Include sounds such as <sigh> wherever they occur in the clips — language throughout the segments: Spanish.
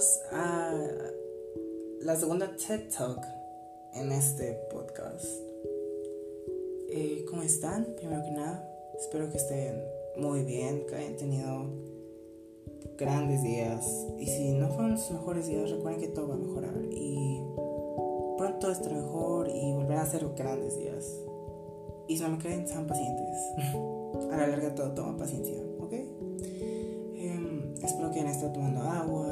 bienvenidos a la segunda TED Talk en este podcast. Eh, ¿Cómo están? Primero que nada, espero que estén muy bien, que hayan tenido grandes días. Y si no fueron sus mejores días, recuerden que todo va a mejorar. Y pronto estará mejor y volverá a ser grandes días. Y si no me creen, sean pacientes. <laughs> a la larga todo toma paciencia, ¿ok? Em, espero que hayan estado tomando agua,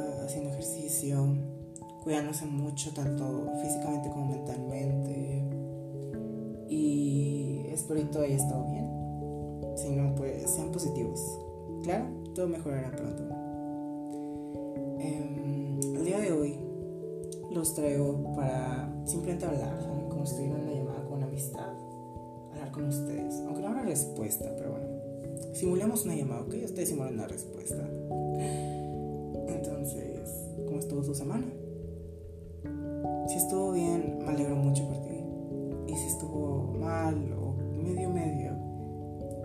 cuidándose mucho, tanto físicamente como mentalmente. Y espero que todo haya estado bien. Si no, pues sean positivos. Claro, todo mejorará pronto. Em, el día de hoy los traigo para simplemente hablar. Como estoy en una llamada con amistad, hablar con ustedes. Aunque no habrá respuesta, pero bueno. Simulemos una llamada, ¿ok? Ustedes simulan una respuesta. Entonces, ¿cómo estuvo su semana? Mal o medio medio,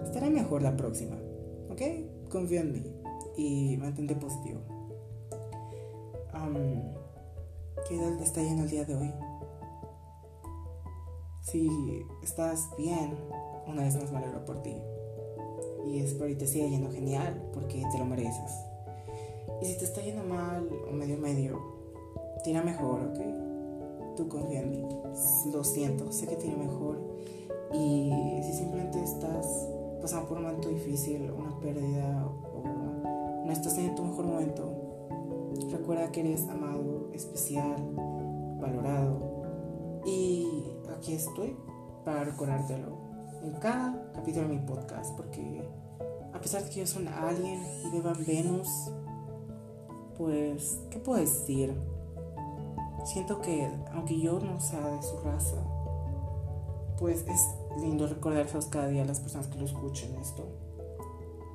estará mejor la próxima. ¿Ok? Confía en mí y mantente positivo. Um, ¿Qué tal te está yendo el día de hoy? Si estás bien, una vez más me alegro por ti. Y espero que te siga yendo genial porque te lo mereces. Y si te está yendo mal o medio medio, tira mejor, ¿ok? Tú confía en mí. Lo siento, sé que tira mejor. Y si simplemente estás pasando por un momento difícil, una pérdida o no estás en tu mejor momento, recuerda que eres amado, especial, valorado. Y aquí estoy para recordártelo en cada capítulo de mi podcast, porque a pesar de que yo soy alguien y viva en Venus, pues, ¿qué puedo decir? Siento que, aunque yo no sea de su raza, pues es lindo recordárselos cada día a las personas que lo escuchen esto,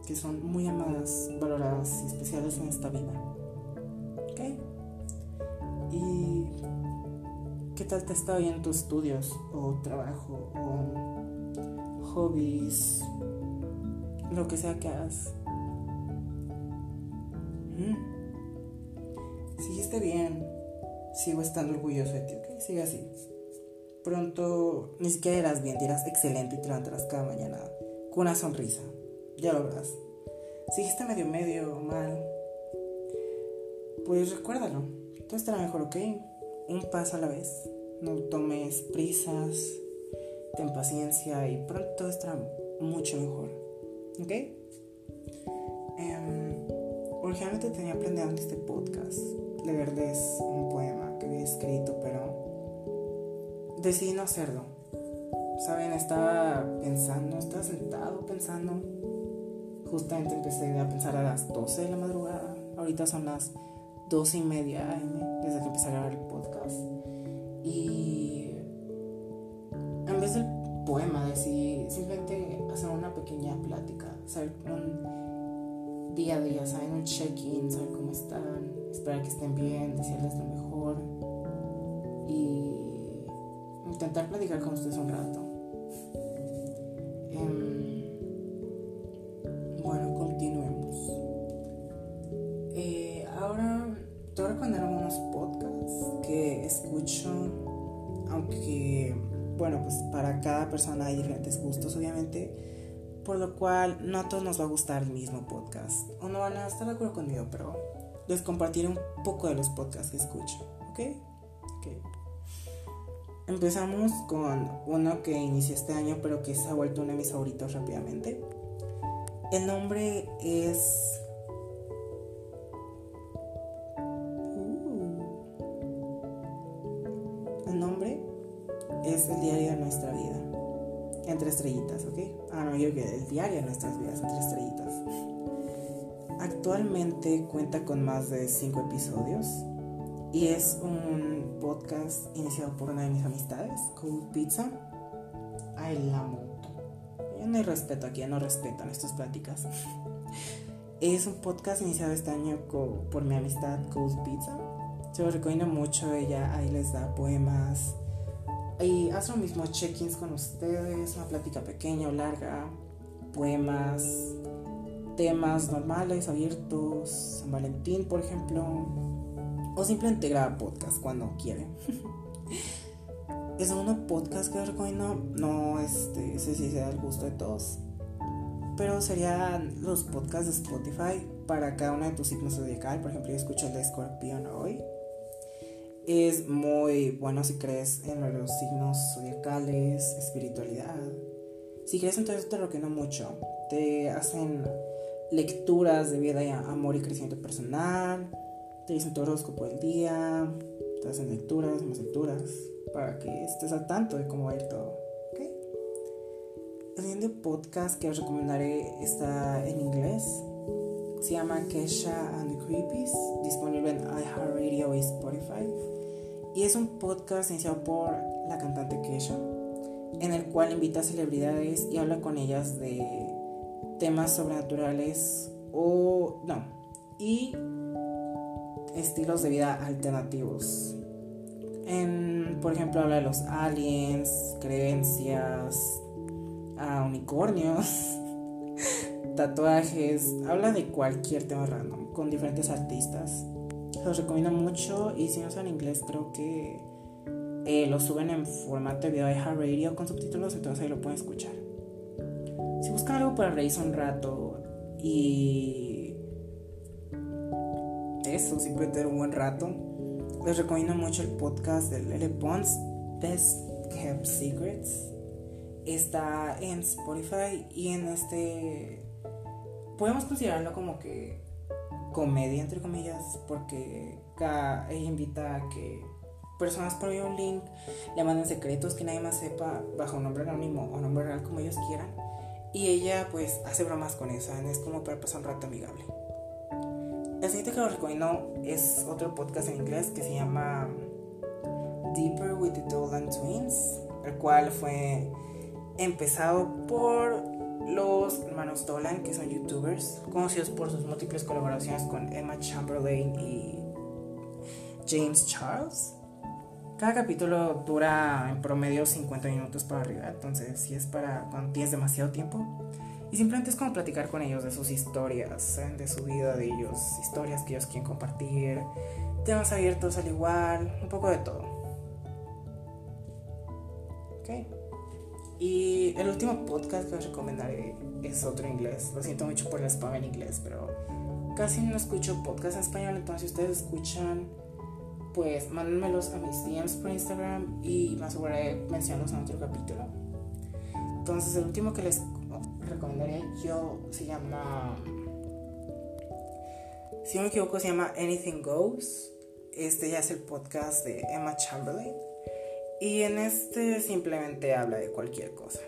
que son muy amadas, valoradas y especiales en esta vida. ¿Ok? ¿Y qué tal te está bien tus estudios o trabajo o hobbies? Lo que sea que hagas. Mm. Si esté bien, sigo estando orgulloso de ti, ¿ok? Sigue así. Pronto ni siquiera irás bien, dirás excelente y te levantarás cada mañana con una sonrisa. Ya lo verás. Si está medio medio mal, pues recuérdalo. Todo estará mejor, ¿ok? Un paso a la vez. No tomes prisas, ten paciencia y pronto todo estará mucho mejor. ¿Ok? Um, originalmente tenía planeado este podcast leerles un poema que había escrito, pero decidí no hacerlo. Saben, estaba pensando, estaba sentado pensando. Justamente empecé a pensar a las 12 de la madrugada. Ahorita son las 12 y media AM desde que empecé a grabar el podcast. Y en vez del poema decidí simplemente hacer una pequeña plática, saber un día a día, saben, un check-in, saber cómo están, esperar que estén bien, desearles lo mejor intentar platicar con ustedes un rato. Um, bueno, continuemos. Eh, ahora te voy a recomendar algunos podcasts que escucho, aunque, bueno, pues para cada persona hay diferentes gustos, obviamente, por lo cual no a todos nos va a gustar el mismo podcast, o no van a estar de acuerdo conmigo, pero les compartiré un poco de los podcasts que escucho, ¿ok? okay. Empezamos con uno que inició este año, pero que se ha vuelto uno de mis favoritos rápidamente. El nombre es El nombre es El diario de nuestra vida. Entre estrellitas, ¿ok? Ah, no, yo que el diario de nuestras vidas, entre estrellitas. Actualmente cuenta con más de 5 episodios y es un podcast iniciado por una de mis amistades, Cold Pizza. Ay, la moto. Ya no hay respeto aquí, ya no respetan estas pláticas. <laughs> es un podcast iniciado este año por mi amistad Cold Pizza. Se lo recomiendo mucho, ella ahí les da poemas. Y hace lo mismo check-ins con ustedes, una plática pequeña o larga, poemas, temas normales, abiertos, San Valentín, por ejemplo, o simplemente graba podcast cuando quiere. <laughs> El segundo podcast que recomiendo no este, sé si sea el gusto de todos, pero serían los podcasts de Spotify para cada uno de tus signos zodiacal. Por ejemplo, yo escucho el de Escorpión hoy. Es muy bueno si crees en los signos zodiacales, espiritualidad. Si crees entonces te lo recomiendo mucho. Te hacen lecturas de vida y amor y crecimiento personal. Te dicen tu horóscopo del día. Te hacen lecturas, más lecturas. Para que estés al tanto de cómo va a ir todo. El siguiente podcast que os recomendaré está en inglés. Se llama Kesha and the Creepies. Disponible en iHeartRadio y Spotify. Y es un podcast iniciado por la cantante Kesha. En el cual invita a celebridades y habla con ellas de temas sobrenaturales o no, y estilos de vida alternativos. En, por ejemplo, habla de los aliens, creencias, unicornios, <laughs> tatuajes, habla de cualquier tema random con diferentes artistas. Los recomiendo mucho y si no saben inglés creo que eh, lo suben en formato de video de Radio con subtítulos, entonces ahí lo pueden escuchar. Si buscan algo para reírse un rato y eso, simplemente tener un buen rato, les recomiendo mucho el podcast de Lele Pons, Best Kept Secrets. Está en Spotify y en este podemos considerarlo como que comedia entre comillas porque ella invita a que personas por un link le manden secretos que nadie más sepa bajo nombre anónimo o nombre real como ellos quieran y ella pues hace bromas con eso, es como para pasar un rato amigable. El siguiente que os recomiendo es otro podcast en inglés que se llama Deeper with the Dolan Twins, el cual fue empezado por los hermanos Dolan, que son youtubers, conocidos por sus múltiples colaboraciones con Emma Chamberlain y James Charles. Cada capítulo dura en promedio 50 minutos para arriba, entonces si es para cuando tienes demasiado tiempo. Y simplemente es como platicar con ellos de sus historias, de su vida, de ellos, historias que ellos quieren compartir, temas abiertos al igual, un poco de todo. Ok. Y el último podcast que os recomendaré es otro inglés. Lo siento mucho por el spam en inglés, pero casi no escucho podcast en español, entonces si ustedes escuchan pues mándenmelos a mis DMs por Instagram y más aseguraré mencionarlos en otro capítulo. Entonces, el último que les recomendaría yo se llama. Si no me equivoco, se llama Anything Goes. Este ya es el podcast de Emma Chamberlain. Y en este simplemente habla de cualquier cosa.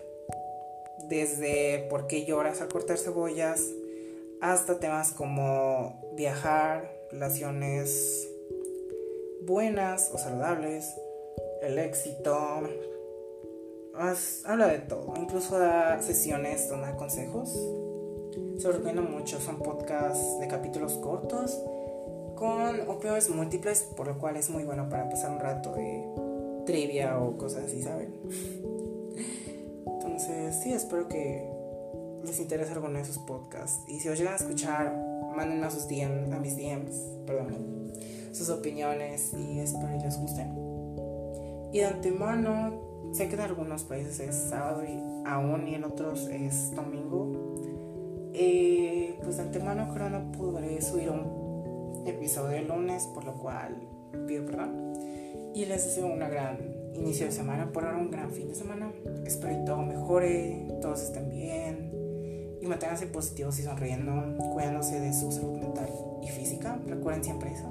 Desde por qué lloras al cortar cebollas hasta temas como viajar, relaciones buenas o saludables, el éxito, habla de todo, incluso da sesiones donde da consejos. Se recomiendo mucho, son podcasts de capítulos cortos con opiniones múltiples, por lo cual es muy bueno para pasar un rato de trivia o cosas así, ¿saben? Entonces, sí, espero que les interese alguno de esos podcasts. Y si os llegan a escuchar, mándenme a sus DMs, a mis DMs, perdón sus opiniones y espero que les guste. Y de antemano, sé que en algunos países es sábado y aún y en otros es domingo. Eh, pues de antemano creo no podré subir un episodio el lunes, por lo cual pido perdón. Y les deseo una gran inicio de semana, por ahora un gran fin de semana. Espero que todo mejore, todos estén bien y manténganse positivos y sonriendo, cuidándose de su salud mental y física. Recuerden siempre eso.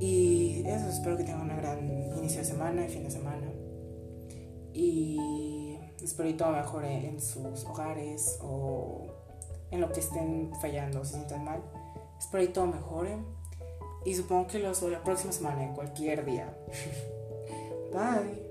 Y eso, espero que tengan una gran inicio de semana y fin de semana. Y espero que todo mejore en sus hogares o en lo que estén fallando, se sientan mal. Espero que todo mejore. Y supongo que lo subo la próxima semana, en cualquier día. <laughs> Bye.